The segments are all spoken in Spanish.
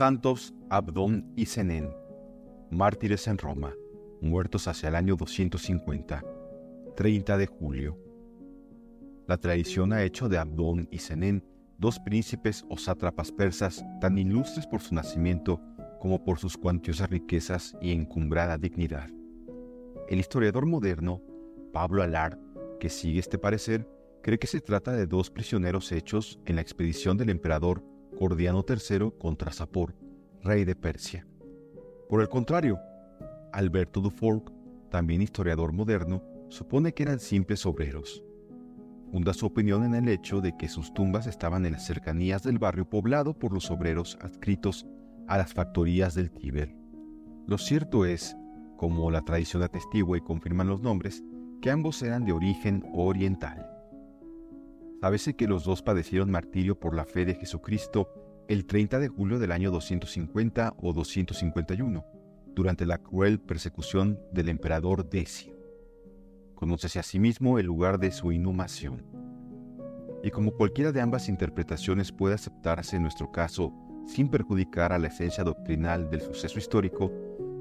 Santos Abdón y Zenén, mártires en Roma, muertos hacia el año 250, 30 de julio. La tradición ha hecho de Abdón y Zenén dos príncipes o sátrapas persas tan ilustres por su nacimiento como por sus cuantiosas riquezas y encumbrada dignidad. El historiador moderno, Pablo Alard, que sigue este parecer, cree que se trata de dos prisioneros hechos en la expedición del emperador Gordiano III contra Sapor, rey de Persia. Por el contrario, Alberto Dufour, también historiador moderno, supone que eran simples obreros. Funda su opinión en el hecho de que sus tumbas estaban en las cercanías del barrio poblado por los obreros adscritos a las factorías del Tíber. Lo cierto es, como la tradición atestigua y confirman los nombres, que ambos eran de origen oriental. Sábese que los dos padecieron martirio por la fe de Jesucristo el 30 de julio del año 250 o 251, durante la cruel persecución del emperador Decio. Conócese asimismo el lugar de su inhumación. Y como cualquiera de ambas interpretaciones puede aceptarse en nuestro caso sin perjudicar a la esencia doctrinal del suceso histórico,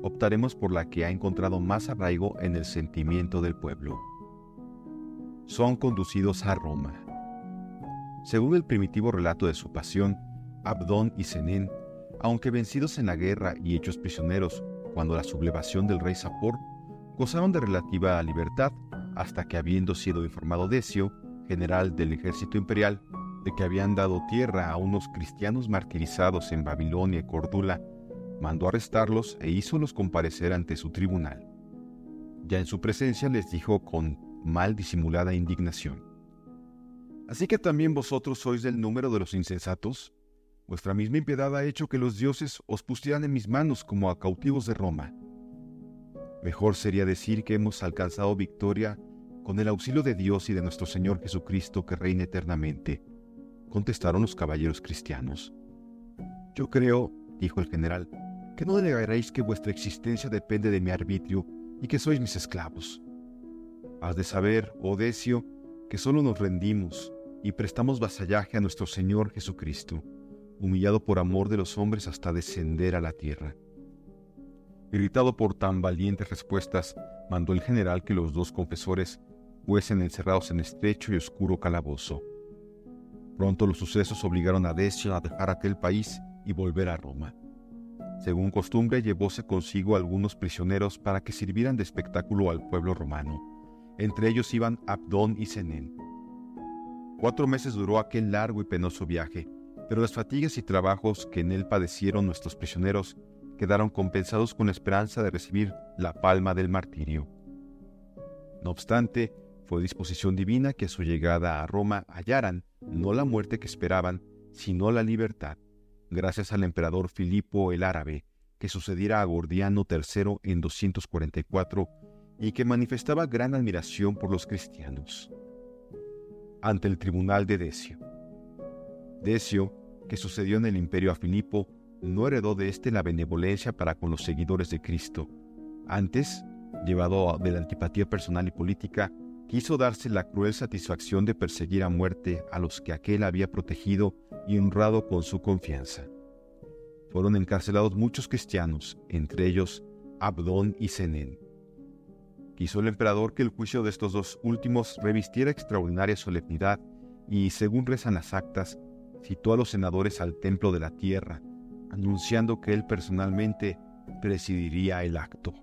optaremos por la que ha encontrado más arraigo en el sentimiento del pueblo. Son conducidos a Roma. Según el primitivo relato de su pasión, Abdón y Zenén, aunque vencidos en la guerra y hechos prisioneros cuando la sublevación del rey Sapor, gozaron de relativa libertad hasta que habiendo sido informado Decio, general del ejército imperial, de que habían dado tierra a unos cristianos martirizados en Babilonia y Cordula, mandó arrestarlos e hízolos comparecer ante su tribunal. Ya en su presencia les dijo con mal disimulada indignación, Así que también vosotros sois del número de los insensatos. Vuestra misma impiedad ha hecho que los dioses os pusieran en mis manos como a cautivos de Roma. Mejor sería decir que hemos alcanzado victoria con el auxilio de Dios y de nuestro Señor Jesucristo que reina eternamente, contestaron los caballeros cristianos. Yo creo, dijo el general, que no negaréis que vuestra existencia depende de mi arbitrio y que sois mis esclavos. Has de saber, oh Decio, que solo nos rendimos y prestamos vasallaje a nuestro Señor Jesucristo, humillado por amor de los hombres hasta descender a la tierra. Irritado por tan valientes respuestas, mandó el general que los dos confesores fuesen encerrados en estrecho y oscuro calabozo. Pronto los sucesos obligaron a Decio a dejar aquel país y volver a Roma. Según costumbre, llevóse consigo algunos prisioneros para que sirvieran de espectáculo al pueblo romano. Entre ellos iban Abdón y Zenén. Cuatro meses duró aquel largo y penoso viaje, pero las fatigas y trabajos que en él padecieron nuestros prisioneros quedaron compensados con la esperanza de recibir la palma del martirio. No obstante, fue disposición divina que a su llegada a Roma hallaran no la muerte que esperaban, sino la libertad, gracias al emperador Filipo el Árabe, que sucediera a Gordiano III en 244 y que manifestaba gran admiración por los cristianos ante el tribunal de Decio. Decio, que sucedió en el imperio a Filipo, no heredó de éste la benevolencia para con los seguidores de Cristo. Antes, llevado de la antipatía personal y política, quiso darse la cruel satisfacción de perseguir a muerte a los que aquel había protegido y honrado con su confianza. Fueron encarcelados muchos cristianos, entre ellos Abdón y Zenén. Quiso el emperador que el juicio de estos dos últimos revistiera extraordinaria solemnidad y, según rezan las actas, citó a los senadores al templo de la tierra, anunciando que él personalmente presidiría el acto.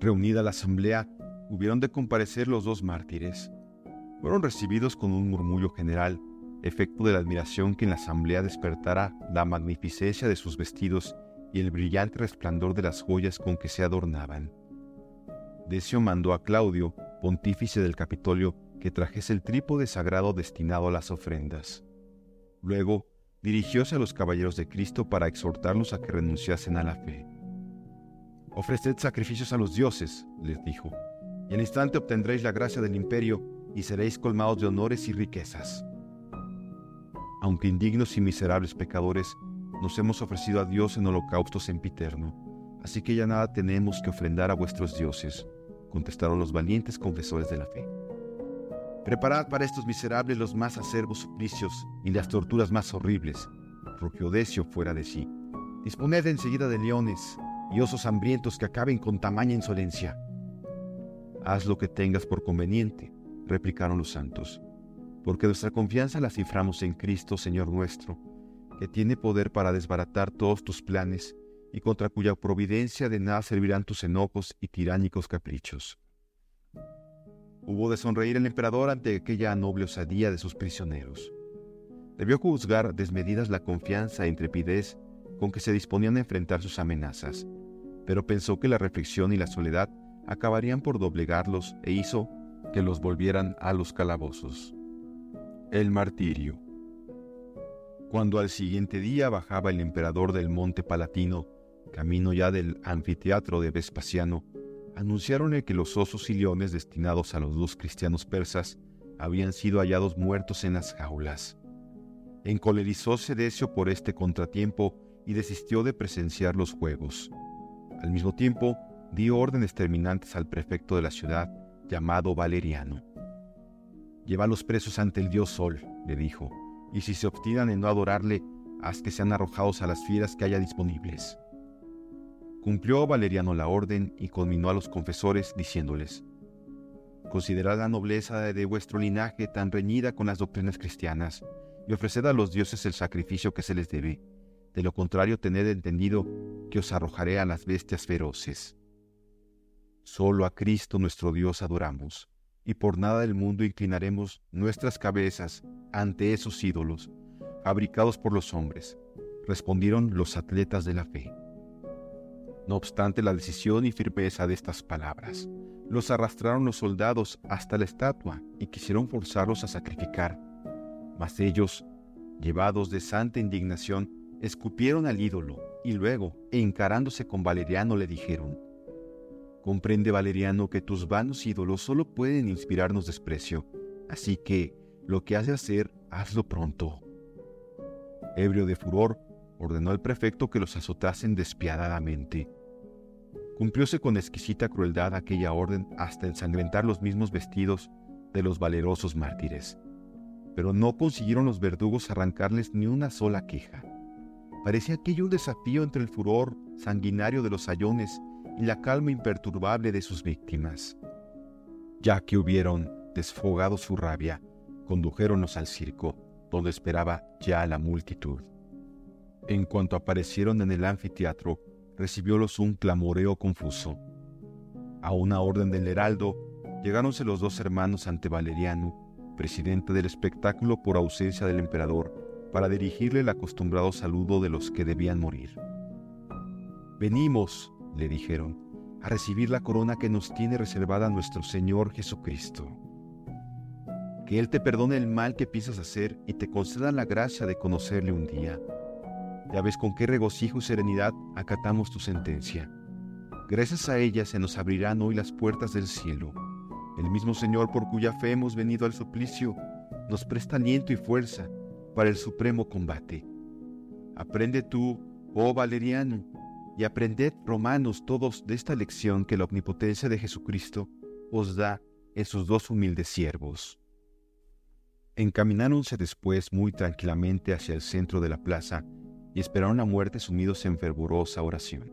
Reunida la asamblea, hubieron de comparecer los dos mártires. Fueron recibidos con un murmullo general, efecto de la admiración que en la asamblea despertara la magnificencia de sus vestidos y el brillante resplandor de las joyas con que se adornaban. Decio mandó a Claudio, pontífice del Capitolio, que trajese el trípode sagrado destinado a las ofrendas. Luego, dirigióse a los caballeros de Cristo para exhortarlos a que renunciasen a la fe. Ofreced sacrificios a los dioses, les dijo, y al instante obtendréis la gracia del imperio y seréis colmados de honores y riquezas. Aunque indignos y miserables pecadores, nos hemos ofrecido a Dios en holocausto sempiterno, así que ya nada tenemos que ofrendar a vuestros dioses contestaron los valientes confesores de la fe. Preparad para estos miserables los más acerbos suplicios y las torturas más horribles. Propio Decio fuera de sí. disponed enseguida de leones y osos hambrientos que acaben con tamaña insolencia. Haz lo que tengas por conveniente, replicaron los santos, porque nuestra confianza la ciframos en Cristo, Señor nuestro, que tiene poder para desbaratar todos tus planes y contra cuya providencia de nada servirán tus enojos y tiránicos caprichos. Hubo de sonreír el emperador ante aquella noble osadía de sus prisioneros. Debió juzgar desmedidas la confianza e intrepidez con que se disponían a enfrentar sus amenazas, pero pensó que la reflexión y la soledad acabarían por doblegarlos e hizo que los volvieran a los calabozos. El martirio. Cuando al siguiente día bajaba el emperador del monte Palatino, camino ya del anfiteatro de Vespasiano, anunciaron que los osos y leones destinados a los dos cristianos persas habían sido hallados muertos en las jaulas. Encolerizóse Decio por este contratiempo y desistió de presenciar los juegos. Al mismo tiempo, dio órdenes terminantes al prefecto de la ciudad, llamado Valeriano. Lleva a los presos ante el dios Sol, le dijo, y si se obstinan en no adorarle, haz que sean arrojados a las fieras que haya disponibles. Cumplió Valeriano la orden y conminó a los confesores diciéndoles, Considerad la nobleza de vuestro linaje tan reñida con las doctrinas cristianas, y ofreced a los dioses el sacrificio que se les debe. De lo contrario, tened entendido que os arrojaré a las bestias feroces. Solo a Cristo nuestro Dios adoramos, y por nada del mundo inclinaremos nuestras cabezas ante esos ídolos, fabricados por los hombres, respondieron los atletas de la fe. No obstante la decisión y firmeza de estas palabras, los arrastraron los soldados hasta la estatua y quisieron forzarlos a sacrificar. Mas ellos, llevados de santa indignación, escupieron al ídolo y luego, encarándose con Valeriano, le dijeron, Comprende, Valeriano, que tus vanos ídolos solo pueden inspirarnos desprecio, así que lo que has de hacer, hazlo pronto. Ebrio de furor, ordenó al prefecto que los azotasen despiadadamente. Cumplióse con exquisita crueldad aquella orden hasta ensangrentar los mismos vestidos de los valerosos mártires pero no consiguieron los verdugos arrancarles ni una sola queja. Parecía aquello un desafío entre el furor sanguinario de los sayones y la calma imperturbable de sus víctimas. Ya que hubieron desfogado su rabia, condujéronlos al circo, donde esperaba ya la multitud. En cuanto aparecieron en el anfiteatro, recibiólos un clamoreo confuso. A una orden del heraldo, llegáronse los dos hermanos ante Valeriano, presidente del espectáculo por ausencia del emperador, para dirigirle el acostumbrado saludo de los que debían morir. Venimos, le dijeron, a recibir la corona que nos tiene reservada nuestro Señor Jesucristo. Que Él te perdone el mal que piensas hacer y te conceda la gracia de conocerle un día. Ya ves con qué regocijo y serenidad acatamos tu sentencia. Gracias a ella se nos abrirán hoy las puertas del cielo el mismo Señor por cuya fe hemos venido al suplicio nos presta aliento y fuerza para el supremo combate. Aprende tú, oh Valeriano, y aprended, romanos, todos de esta lección que la omnipotencia de Jesucristo os da en sus dos humildes siervos. Encamináronse después muy tranquilamente hacia el centro de la plaza y esperaron la muerte sumidos en fervorosa oración.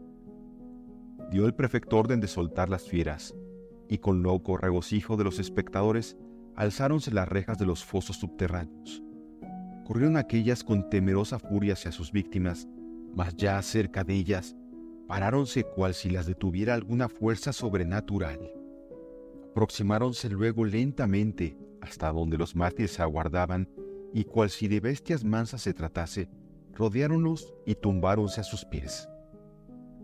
Dio el prefecto orden de soltar las fieras, y con loco regocijo de los espectadores alzáronse las rejas de los fosos subterráneos. Corrieron aquellas con temerosa furia hacia sus víctimas, mas ya cerca de ellas, paráronse cual si las detuviera alguna fuerza sobrenatural. Aproximáronse luego lentamente hasta donde los mártires aguardaban y cual si de bestias mansas se tratase, rodeáronlos y tumbáronse a sus pies.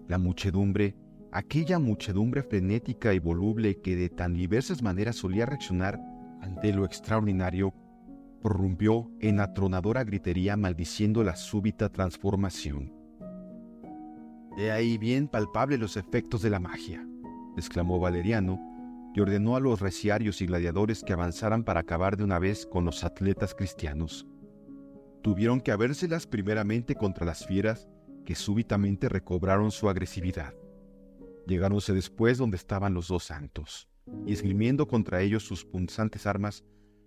La muchedumbre aquella muchedumbre frenética y voluble que de tan diversas maneras solía reaccionar ante lo extraordinario, prorrumpió en atronadora gritería maldiciendo la súbita transformación. De ahí bien palpable los efectos de la magia, exclamó Valeriano, y ordenó a los reciarios y gladiadores que avanzaran para acabar de una vez con los atletas cristianos. Tuvieron que habérselas primeramente contra las fieras que súbitamente recobraron su agresividad. Llegáronse después donde estaban los dos santos, y esgrimiendo contra ellos sus punzantes armas,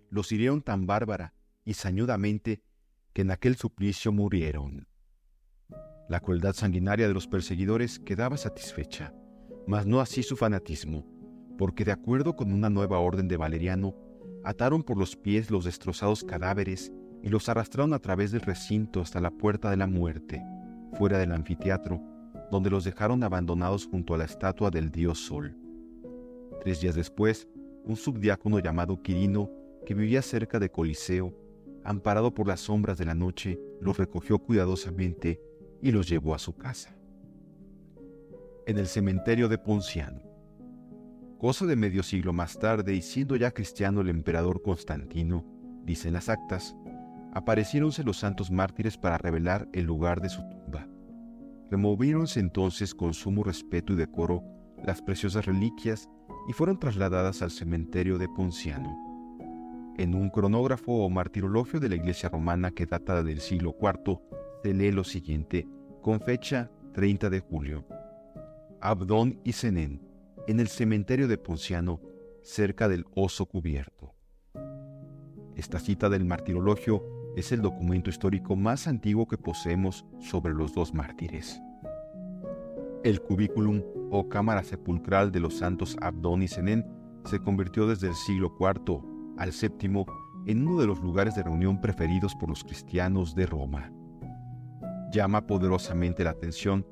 los hirieron tan bárbara y sañudamente que en aquel suplicio murieron. La crueldad sanguinaria de los perseguidores quedaba satisfecha, mas no así su fanatismo, porque de acuerdo con una nueva orden de Valeriano, ataron por los pies los destrozados cadáveres y los arrastraron a través del recinto hasta la puerta de la muerte, fuera del anfiteatro, donde los dejaron abandonados junto a la estatua del dios Sol. Tres días después, un subdiácono llamado Quirino, que vivía cerca de Coliseo, amparado por las sombras de la noche, los recogió cuidadosamente y los llevó a su casa. En el cementerio de Ponciano. Cosa de medio siglo más tarde y siendo ya cristiano el emperador Constantino, dicen las actas, apareciéronse los santos mártires para revelar el lugar de su tumba. Removiéronse entonces con sumo respeto y decoro las preciosas reliquias y fueron trasladadas al cementerio de Ponciano. En un cronógrafo o martirologio de la iglesia romana que data del siglo IV, se lee lo siguiente, con fecha 30 de julio. Abdón y Zenén, en el cementerio de Ponciano, cerca del oso cubierto. Esta cita del martirologio es el documento histórico más antiguo que poseemos sobre los dos mártires. El cubículum o cámara sepulcral de los santos Abdón y Zenén se convirtió desde el siglo IV al VII en uno de los lugares de reunión preferidos por los cristianos de Roma. Llama poderosamente la atención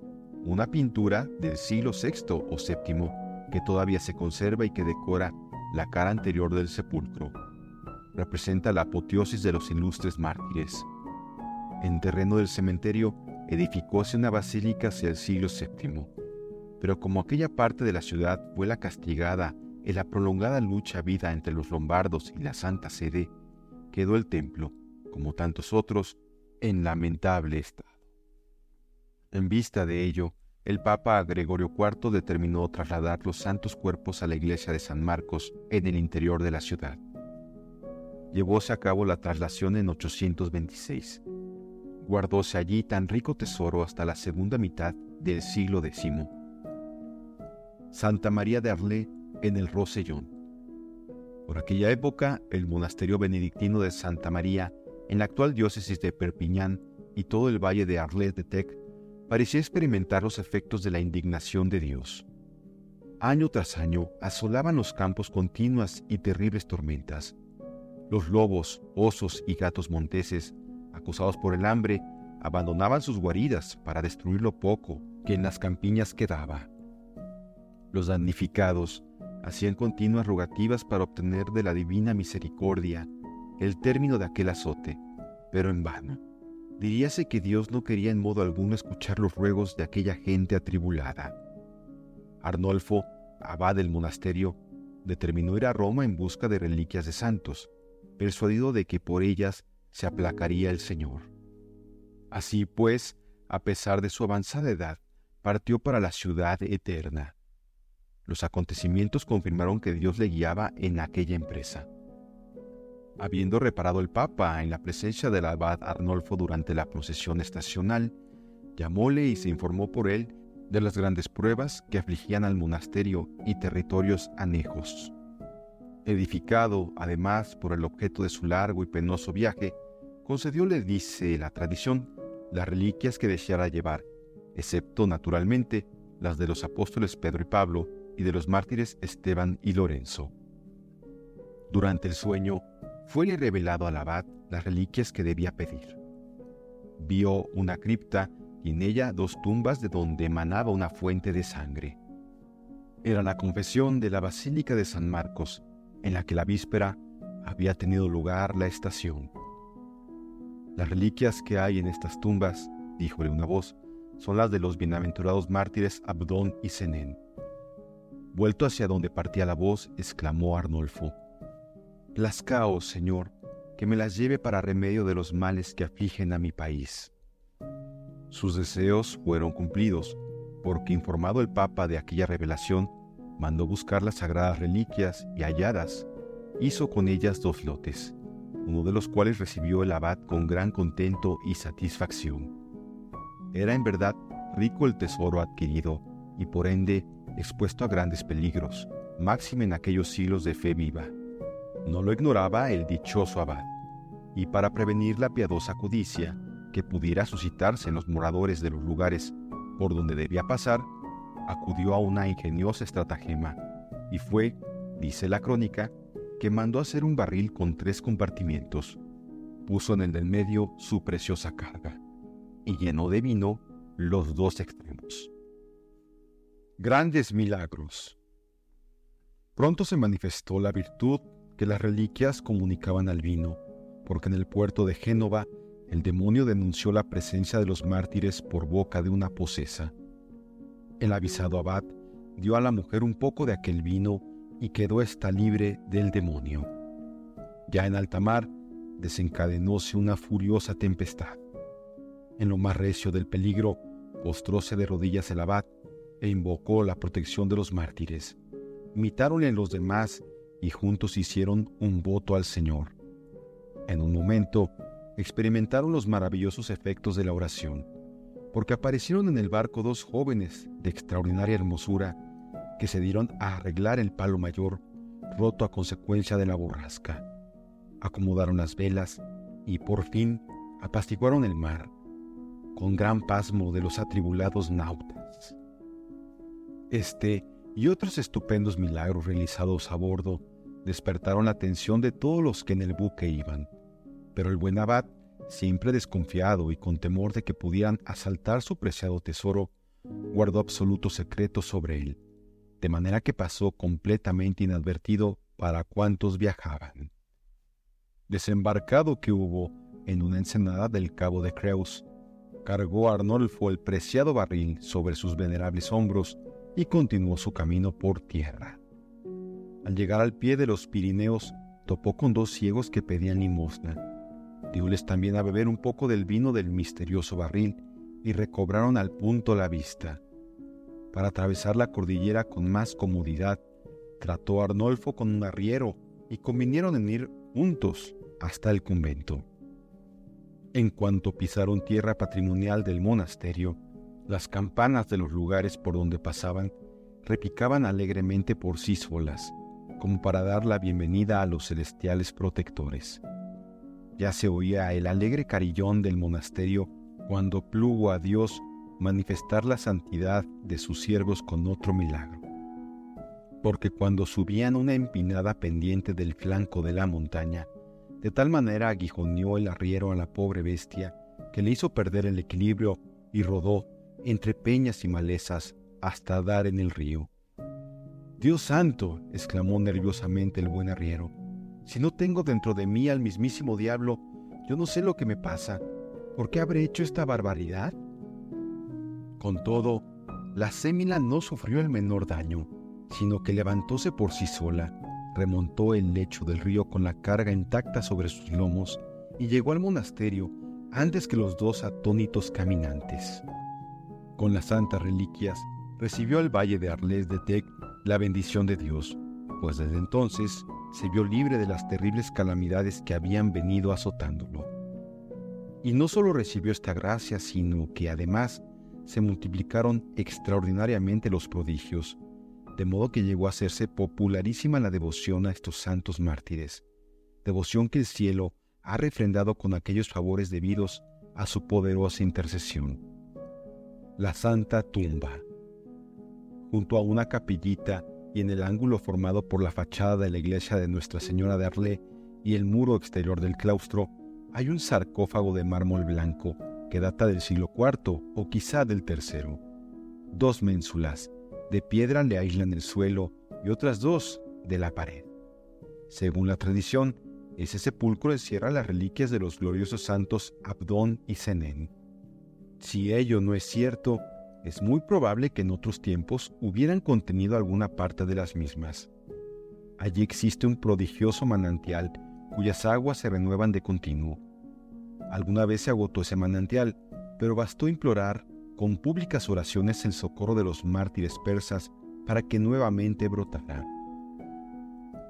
una pintura del siglo VI o VII que todavía se conserva y que decora la cara anterior del sepulcro. Representa la apoteosis de los ilustres mártires. En terreno del cementerio edificóse una basílica hacia el siglo VII, pero como aquella parte de la ciudad fue la castigada en la prolongada lucha vida entre los lombardos y la Santa Sede, quedó el templo, como tantos otros, en lamentable estado. En vista de ello, el Papa Gregorio IV determinó trasladar los santos cuerpos a la iglesia de San Marcos en el interior de la ciudad. Llevóse a cabo la traslación en 826 guardóse allí tan rico tesoro hasta la segunda mitad del siglo X. Santa María de Arlé en el Rosellón. Por aquella época, el monasterio benedictino de Santa María, en la actual diócesis de Perpiñán y todo el valle de Arlé de Tec, parecía experimentar los efectos de la indignación de Dios. Año tras año asolaban los campos continuas y terribles tormentas. Los lobos, osos y gatos monteses acusados por el hambre, abandonaban sus guaridas para destruir lo poco que en las campiñas quedaba. Los damnificados hacían continuas rogativas para obtener de la divina misericordia el término de aquel azote, pero en vano. Diríase que Dios no quería en modo alguno escuchar los ruegos de aquella gente atribulada. Arnolfo, abad del monasterio, determinó ir a Roma en busca de reliquias de santos, persuadido de que por ellas se aplacaría el Señor. Así pues, a pesar de su avanzada edad, partió para la ciudad eterna. Los acontecimientos confirmaron que Dios le guiaba en aquella empresa. Habiendo reparado el Papa en la presencia del abad Arnolfo durante la procesión estacional, llamóle y se informó por él de las grandes pruebas que afligían al monasterio y territorios anejos edificado además por el objeto de su largo y penoso viaje, concedióle, dice la tradición, las reliquias que deseara llevar, excepto naturalmente las de los apóstoles Pedro y Pablo y de los mártires Esteban y Lorenzo. Durante el sueño, fuele revelado al abad las reliquias que debía pedir. Vio una cripta y en ella dos tumbas de donde emanaba una fuente de sangre. Era la confesión de la Basílica de San Marcos, en la que la víspera había tenido lugar la estación. Las reliquias que hay en estas tumbas, díjole una voz, son las de los bienaventurados mártires Abdón y Zenén. Vuelto hacia donde partía la voz, exclamó Arnolfo, Plascaos, Señor, que me las lleve para remedio de los males que afligen a mi país. Sus deseos fueron cumplidos, porque informado el Papa de aquella revelación, mandó buscar las sagradas reliquias y halladas, hizo con ellas dos lotes, uno de los cuales recibió el abad con gran contento y satisfacción. Era en verdad rico el tesoro adquirido y por ende expuesto a grandes peligros, máxime en aquellos siglos de fe viva. No lo ignoraba el dichoso abad, y para prevenir la piadosa codicia, que pudiera suscitarse en los moradores de los lugares por donde debía pasar, acudió a una ingeniosa estratagema y fue, dice la crónica, que mandó hacer un barril con tres compartimientos, puso en el del medio su preciosa carga y llenó de vino los dos extremos. Grandes milagros. Pronto se manifestó la virtud que las reliquias comunicaban al vino, porque en el puerto de Génova el demonio denunció la presencia de los mártires por boca de una posesa. El avisado abad dio a la mujer un poco de aquel vino y quedó ésta libre del demonio. Ya en alta mar desencadenóse una furiosa tempestad. En lo más recio del peligro, postróse de rodillas el abad e invocó la protección de los mártires. Imitáronle los demás y juntos hicieron un voto al Señor. En un momento experimentaron los maravillosos efectos de la oración, porque aparecieron en el barco dos jóvenes de extraordinaria hermosura que se dieron a arreglar el palo mayor roto a consecuencia de la borrasca. Acomodaron las velas y por fin apastiguaron el mar, con gran pasmo de los atribulados nautas. Este y otros estupendos milagros realizados a bordo despertaron la atención de todos los que en el buque iban, pero el buen abad, siempre desconfiado y con temor de que pudieran asaltar su preciado tesoro, guardó absoluto secreto sobre él, de manera que pasó completamente inadvertido para cuantos viajaban. Desembarcado que hubo en una ensenada del cabo de Creus, cargó Arnolfo el preciado barril sobre sus venerables hombros y continuó su camino por tierra. Al llegar al pie de los Pirineos, topó con dos ciegos que pedían limosna. Dióles también a beber un poco del vino del misterioso barril y recobraron al punto la vista. Para atravesar la cordillera con más comodidad, trató Arnolfo con un arriero y convinieron en ir juntos hasta el convento. En cuanto pisaron tierra patrimonial del monasterio, las campanas de los lugares por donde pasaban repicaban alegremente por sí como para dar la bienvenida a los celestiales protectores. Ya se oía el alegre carillón del monasterio cuando plugo a Dios manifestar la santidad de sus siervos con otro milagro. Porque cuando subían una empinada pendiente del flanco de la montaña, de tal manera aguijoneó el arriero a la pobre bestia que le hizo perder el equilibrio y rodó entre peñas y malezas hasta dar en el río. Dios santo, exclamó nerviosamente el buen arriero, si no tengo dentro de mí al mismísimo diablo, yo no sé lo que me pasa. ¿Por qué habré hecho esta barbaridad? Con todo, la sémila no sufrió el menor daño, sino que levantóse por sí sola, remontó el lecho del río con la carga intacta sobre sus lomos y llegó al monasterio antes que los dos atónitos caminantes. Con las santas reliquias, recibió al valle de Arles de Tec la bendición de Dios, pues desde entonces se vio libre de las terribles calamidades que habían venido azotándolo. Y no solo recibió esta gracia, sino que además se multiplicaron extraordinariamente los prodigios, de modo que llegó a hacerse popularísima la devoción a estos santos mártires, devoción que el cielo ha refrendado con aquellos favores debidos a su poderosa intercesión. La Santa Tumba. Junto a una capillita y en el ángulo formado por la fachada de la iglesia de Nuestra Señora de Arlé y el muro exterior del claustro, hay un sarcófago de mármol blanco que data del siglo IV o quizá del III. Dos ménsulas de piedra le aíslan el suelo y otras dos de la pared. Según la tradición, ese sepulcro encierra las reliquias de los gloriosos santos Abdón y Zenén. Si ello no es cierto, es muy probable que en otros tiempos hubieran contenido alguna parte de las mismas. Allí existe un prodigioso manantial cuyas aguas se renuevan de continuo. Alguna vez se agotó ese manantial, pero bastó implorar con públicas oraciones el socorro de los mártires persas para que nuevamente brotara.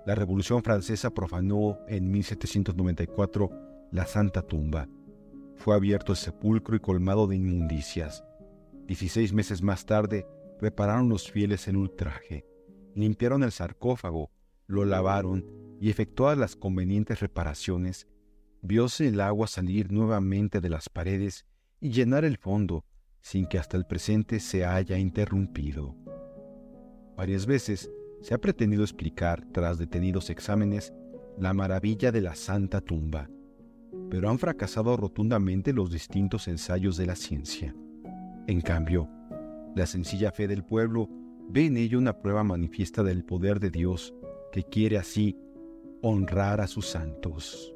La Revolución Francesa profanó en 1794 la Santa Tumba. Fue abierto el sepulcro y colmado de inmundicias. Dieciséis meses más tarde, repararon los fieles el ultraje, limpiaron el sarcófago, lo lavaron y efectuadas las convenientes reparaciones, viose el agua salir nuevamente de las paredes y llenar el fondo sin que hasta el presente se haya interrumpido. Varias veces se ha pretendido explicar, tras detenidos exámenes, la maravilla de la Santa Tumba, pero han fracasado rotundamente los distintos ensayos de la ciencia. En cambio, la sencilla fe del pueblo ve en ello una prueba manifiesta del poder de Dios, que quiere así honrar a sus santos.